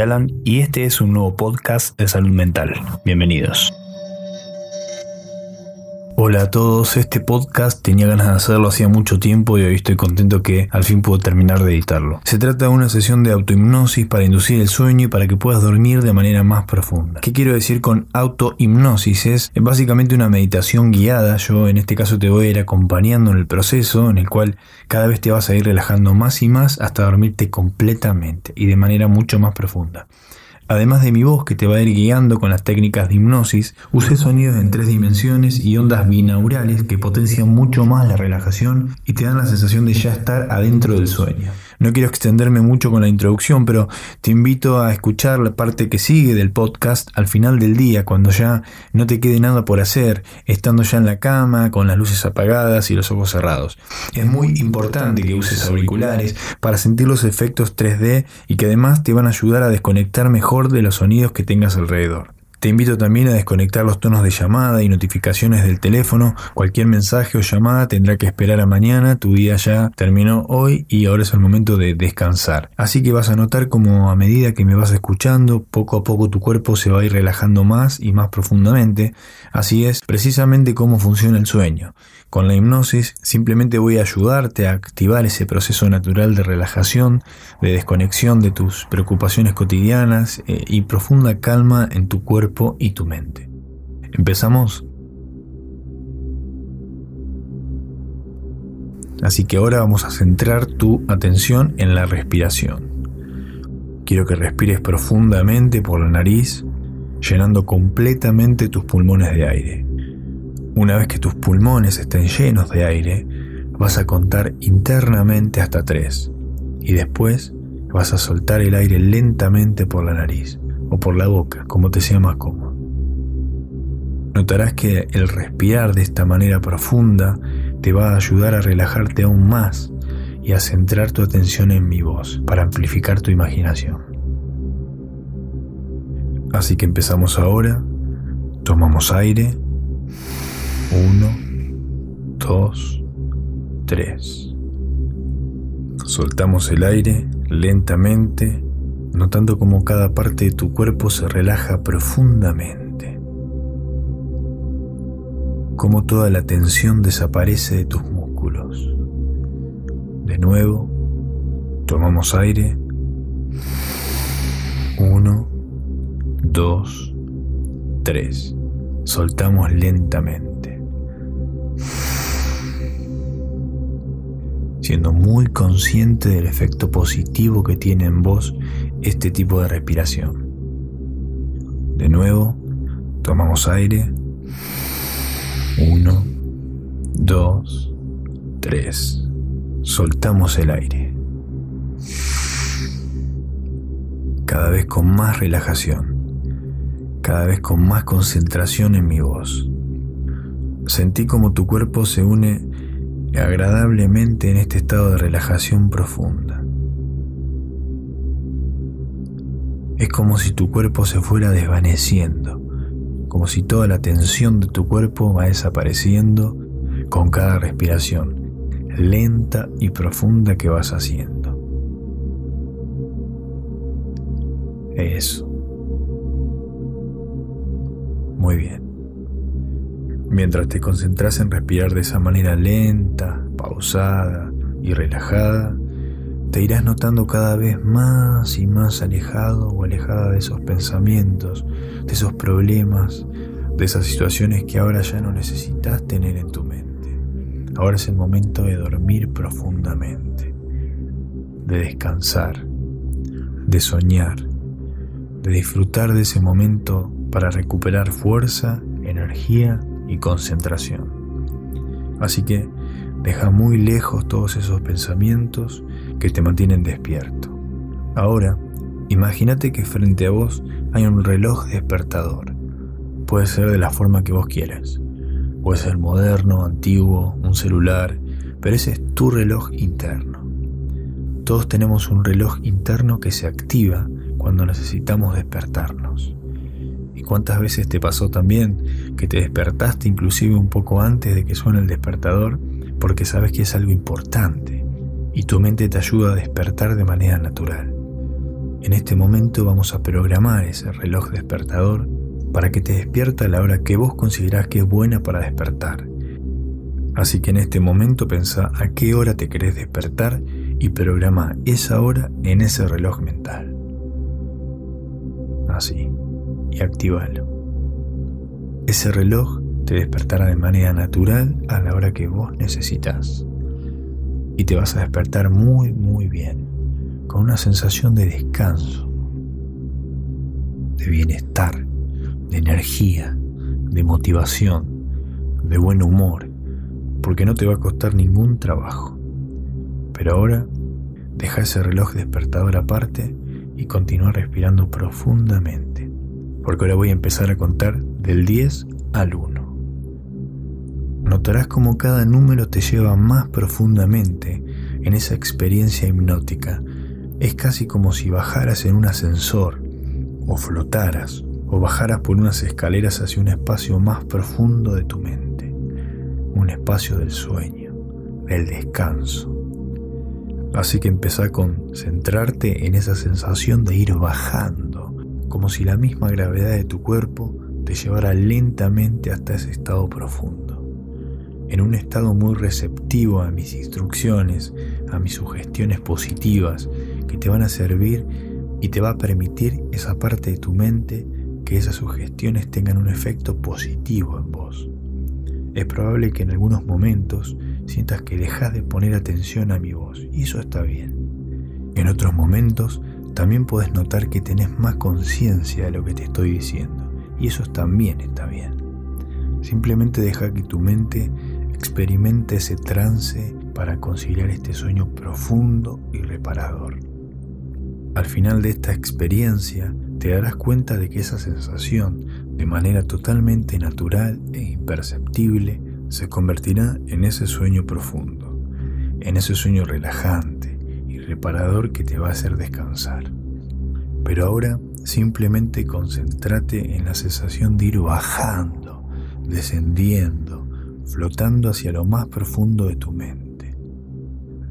Alan y este es un nuevo podcast de salud mental. Bienvenidos. Hola a todos, este podcast tenía ganas de hacerlo hacía mucho tiempo y hoy estoy contento que al fin puedo terminar de editarlo. Se trata de una sesión de autohipnosis para inducir el sueño y para que puedas dormir de manera más profunda. ¿Qué quiero decir con autohipnosis? Es básicamente una meditación guiada, yo en este caso te voy a ir acompañando en el proceso en el cual cada vez te vas a ir relajando más y más hasta dormirte completamente y de manera mucho más profunda. Además de mi voz que te va a ir guiando con las técnicas de hipnosis, usé sonidos en tres dimensiones y ondas binaurales que potencian mucho más la relajación y te dan la sensación de ya estar adentro del sueño. No quiero extenderme mucho con la introducción, pero te invito a escuchar la parte que sigue del podcast al final del día, cuando ya no te quede nada por hacer, estando ya en la cama, con las luces apagadas y los ojos cerrados. Es muy importante que uses auriculares para sentir los efectos 3D y que además te van a ayudar a desconectar mejor de los sonidos que tengas alrededor. Te invito también a desconectar los tonos de llamada y notificaciones del teléfono. Cualquier mensaje o llamada tendrá que esperar a mañana. Tu día ya terminó hoy y ahora es el momento de descansar. Así que vas a notar como a medida que me vas escuchando, poco a poco tu cuerpo se va a ir relajando más y más profundamente. Así es precisamente cómo funciona el sueño. Con la hipnosis simplemente voy a ayudarte a activar ese proceso natural de relajación, de desconexión de tus preocupaciones cotidianas eh, y profunda calma en tu cuerpo y tu mente. ¿Empezamos? Así que ahora vamos a centrar tu atención en la respiración. Quiero que respires profundamente por la nariz, llenando completamente tus pulmones de aire. Una vez que tus pulmones estén llenos de aire, vas a contar internamente hasta tres y después vas a soltar el aire lentamente por la nariz o por la boca, como te sea más cómodo. Notarás que el respirar de esta manera profunda te va a ayudar a relajarte aún más y a centrar tu atención en mi voz para amplificar tu imaginación. Así que empezamos ahora, tomamos aire 1, 2, 3. Soltamos el aire lentamente, notando cómo cada parte de tu cuerpo se relaja profundamente. Cómo toda la tensión desaparece de tus músculos. De nuevo, tomamos aire. 1, 2, 3. Soltamos lentamente. siendo muy consciente del efecto positivo que tiene en vos este tipo de respiración. De nuevo, tomamos aire. Uno, dos, tres. Soltamos el aire. Cada vez con más relajación. Cada vez con más concentración en mi voz. Sentí como tu cuerpo se une agradablemente en este estado de relajación profunda. Es como si tu cuerpo se fuera desvaneciendo, como si toda la tensión de tu cuerpo va desapareciendo con cada respiración lenta y profunda que vas haciendo. Eso. Muy bien. Mientras te concentras en respirar de esa manera lenta, pausada y relajada, te irás notando cada vez más y más alejado o alejada de esos pensamientos, de esos problemas, de esas situaciones que ahora ya no necesitas tener en tu mente. Ahora es el momento de dormir profundamente, de descansar, de soñar, de disfrutar de ese momento para recuperar fuerza, energía y concentración. Así que deja muy lejos todos esos pensamientos que te mantienen despierto. Ahora, imagínate que frente a vos hay un reloj despertador. Puede ser de la forma que vos quieras. Puede ser moderno, antiguo, un celular, pero ese es tu reloj interno. Todos tenemos un reloj interno que se activa cuando necesitamos despertarnos. ¿Y cuántas veces te pasó también que te despertaste inclusive un poco antes de que suene el despertador porque sabes que es algo importante y tu mente te ayuda a despertar de manera natural? En este momento vamos a programar ese reloj despertador para que te despierta a la hora que vos considerás que es buena para despertar. Así que en este momento pensá a qué hora te querés despertar y programa esa hora en ese reloj mental. Así, y activalo. Ese reloj te despertará de manera natural a la hora que vos necesitas. Y te vas a despertar muy, muy bien, con una sensación de descanso, de bienestar, de energía, de motivación, de buen humor, porque no te va a costar ningún trabajo. Pero ahora, deja ese reloj despertador aparte y continúa respirando profundamente, porque ahora voy a empezar a contar del 10 al 1 notarás cómo cada número te lleva más profundamente en esa experiencia hipnótica. Es casi como si bajaras en un ascensor, o flotaras, o bajaras por unas escaleras hacia un espacio más profundo de tu mente, un espacio del sueño, del descanso. Así que empezá a concentrarte en esa sensación de ir bajando, como si la misma gravedad de tu cuerpo te llevara lentamente hasta ese estado profundo en un estado muy receptivo a mis instrucciones, a mis sugestiones positivas que te van a servir y te va a permitir esa parte de tu mente que esas sugestiones tengan un efecto positivo en vos. Es probable que en algunos momentos sientas que dejas de poner atención a mi voz y eso está bien. En otros momentos también puedes notar que tenés más conciencia de lo que te estoy diciendo y eso también está bien. Simplemente deja que tu mente experimente ese trance para conciliar este sueño profundo y reparador. Al final de esta experiencia te darás cuenta de que esa sensación, de manera totalmente natural e imperceptible, se convertirá en ese sueño profundo, en ese sueño relajante y reparador que te va a hacer descansar. Pero ahora simplemente concéntrate en la sensación de ir bajando, descendiendo, flotando hacia lo más profundo de tu mente.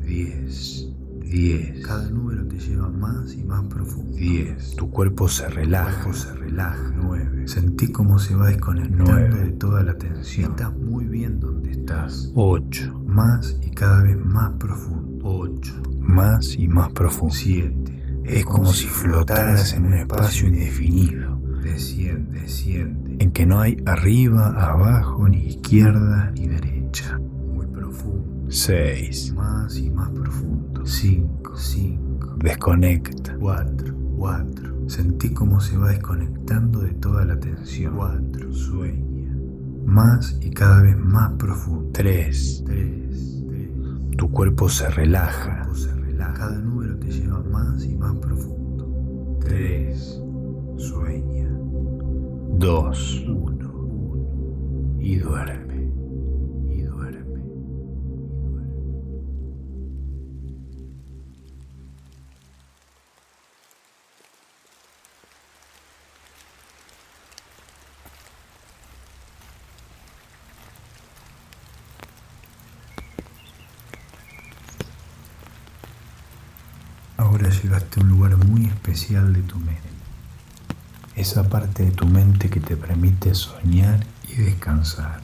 10, 10. Cada número te lleva más y más profundo. 10. Tu cuerpo se relaja, se relaja. 9. Sentí cómo se va desconectando 9. de toda la tensión. Estás muy bien donde estás. 8. Más y cada vez más profundo. 8. Más y más profundo. 7. Es como si flotaras en un espacio indefinido. Desciende, desciende en que no hay arriba, abajo, ni izquierda ni derecha. Muy profundo. 6. Más y más profundo. 5. 5. Desconecta. 4. 4. Sentí cómo se va desconectando de toda la tensión. 4. Sueña. Más y cada vez más profundo. 3. 3. Tu cuerpo se relaja. Tu cuerpo se relaja. Cada número te lleva más y más profundo. 3. 2, 1 y duerme, y duerme, y duerme. Ahora llegaste a un lugar muy especial de tu mente esa parte de tu mente que te permite soñar y descansar,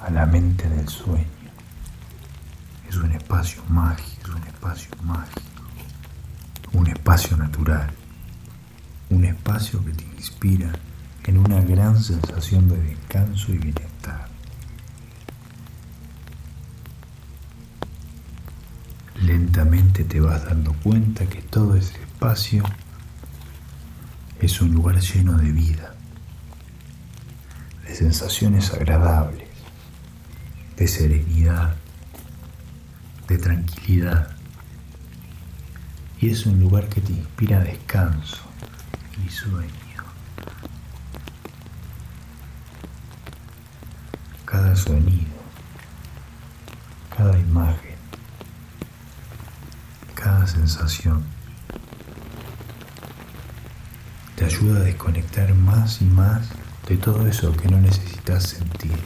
a la mente del sueño. Es un espacio mágico, es un espacio mágico, un espacio natural, un espacio que te inspira en una gran sensación de descanso y bienestar. Lentamente te vas dando cuenta que todo ese espacio es un lugar lleno de vida, de sensaciones agradables, de serenidad, de tranquilidad. Y es un lugar que te inspira descanso y sueño. Cada sonido, cada imagen, cada sensación te ayuda a desconectar más y más de todo eso que no necesitas sentir.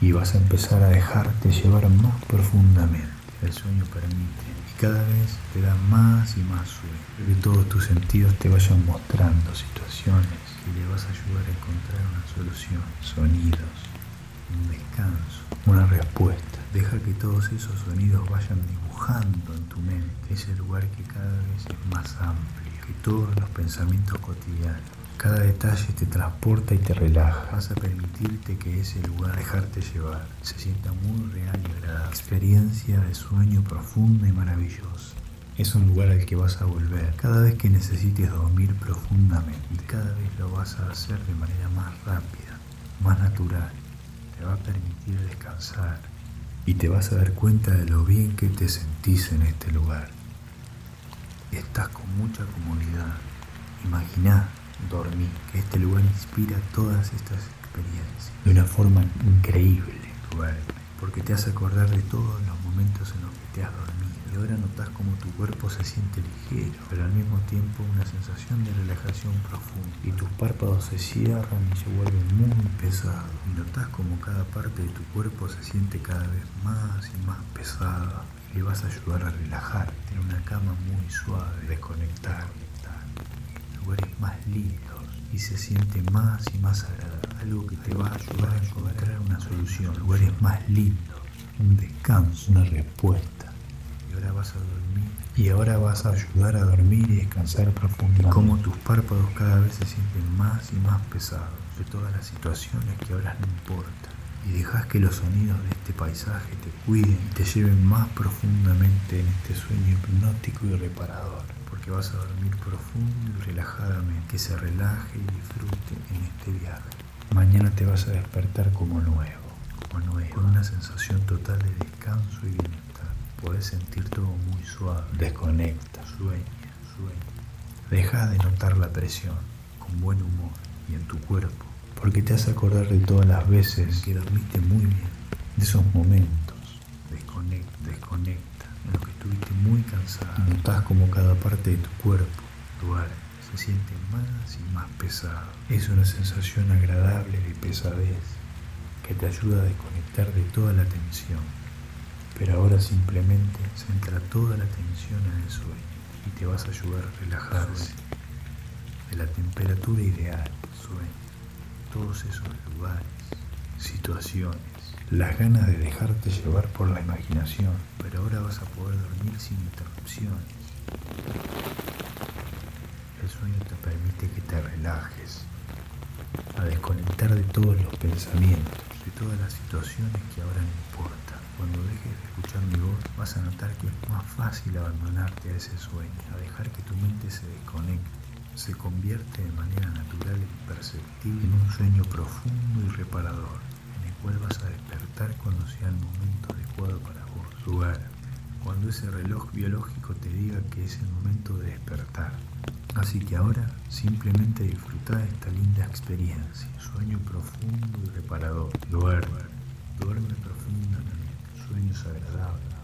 Y vas a empezar a dejarte llevar más profundamente. El sueño permite y cada vez te da más y más sueño. Que todos tus sentidos te vayan mostrando situaciones que le vas a ayudar a encontrar una solución, sonidos, un descanso, una respuesta. Deja que todos esos sonidos vayan dibujando en tu mente ese lugar que cada vez es más amplio que todos los pensamientos cotidianos. Cada detalle te transporta y te relaja. Vas a permitirte que ese lugar, dejarte llevar, se sienta muy real y agradable. Experiencia de sueño profunda y maravillosa. Es un lugar al que vas a volver cada vez que necesites dormir profundamente. Y cada vez lo vas a hacer de manera más rápida, más natural. Te va a permitir descansar. Y te vas a dar cuenta de lo bien que te sentís en este lugar. Estás con mucha comodidad. Imagina dormir, que este lugar inspira todas estas experiencias de una forma increíble. porque te hace acordar de todos los momentos en los que te has dormido. Ahora notas como tu cuerpo se siente ligero, pero al mismo tiempo una sensación de relajación profunda. Y tus párpados se cierran y se vuelven muy pesados. Y notas como cada parte de tu cuerpo se siente cada vez más y más pesada. Le vas a ayudar a relajarte en una cama muy suave, desconectar lugares más lindos y se siente más y más agradable. Algo que te va a ayudar a encontrar una solución. Lugares más lindos, un descanso, una respuesta. Y ahora vas a dormir. Y ahora vas a ayudar a dormir y descansar profundamente. Como tus párpados cada vez se sienten más y más pesados de todas las situaciones que ahora no importan. Y dejas que los sonidos de este paisaje te cuiden y te lleven más profundamente en este sueño hipnótico y reparador porque vas a dormir profundo y relajadamente, que se relaje y disfrute en este viaje. Mañana te vas a despertar como nuevo, como nuevo, con una sensación total de descanso y bienestar. Puedes sentir todo muy suave, desconecta, sueña, sueña. Deja de notar la presión, con buen humor y en tu cuerpo, porque te hace acordar de todas las veces que dormiste muy bien, de esos momentos. Desconecta, desconecta en los que estuviste muy cansado. Notas como cada parte de tu cuerpo, tu alma, se siente más y más pesado. Es una sensación agradable de pesadez que te ayuda a desconectar de toda la tensión. Pero ahora simplemente centra toda la tensión en el sueño y te vas a ayudar a relajarse de la temperatura ideal. Sueño todos esos lugares, situaciones las ganas de dejarte llevar por la imaginación, pero ahora vas a poder dormir sin interrupciones. El sueño te permite que te relajes, a desconectar de todos los pensamientos, de todas las situaciones que ahora no importan. Cuando dejes de escuchar mi voz, vas a notar que es más fácil abandonarte a ese sueño, a dejar que tu mente se desconecte se convierte de manera natural e imperceptible en un sueño profundo y reparador vuelvas a despertar cuando sea el momento adecuado para vos. Lugar, cuando ese reloj biológico te diga que es el momento de despertar. Así que ahora simplemente disfruta de esta linda experiencia. Sueño profundo y reparador. Duerme, duerme profundamente. Sueños agradables, sueños agradables.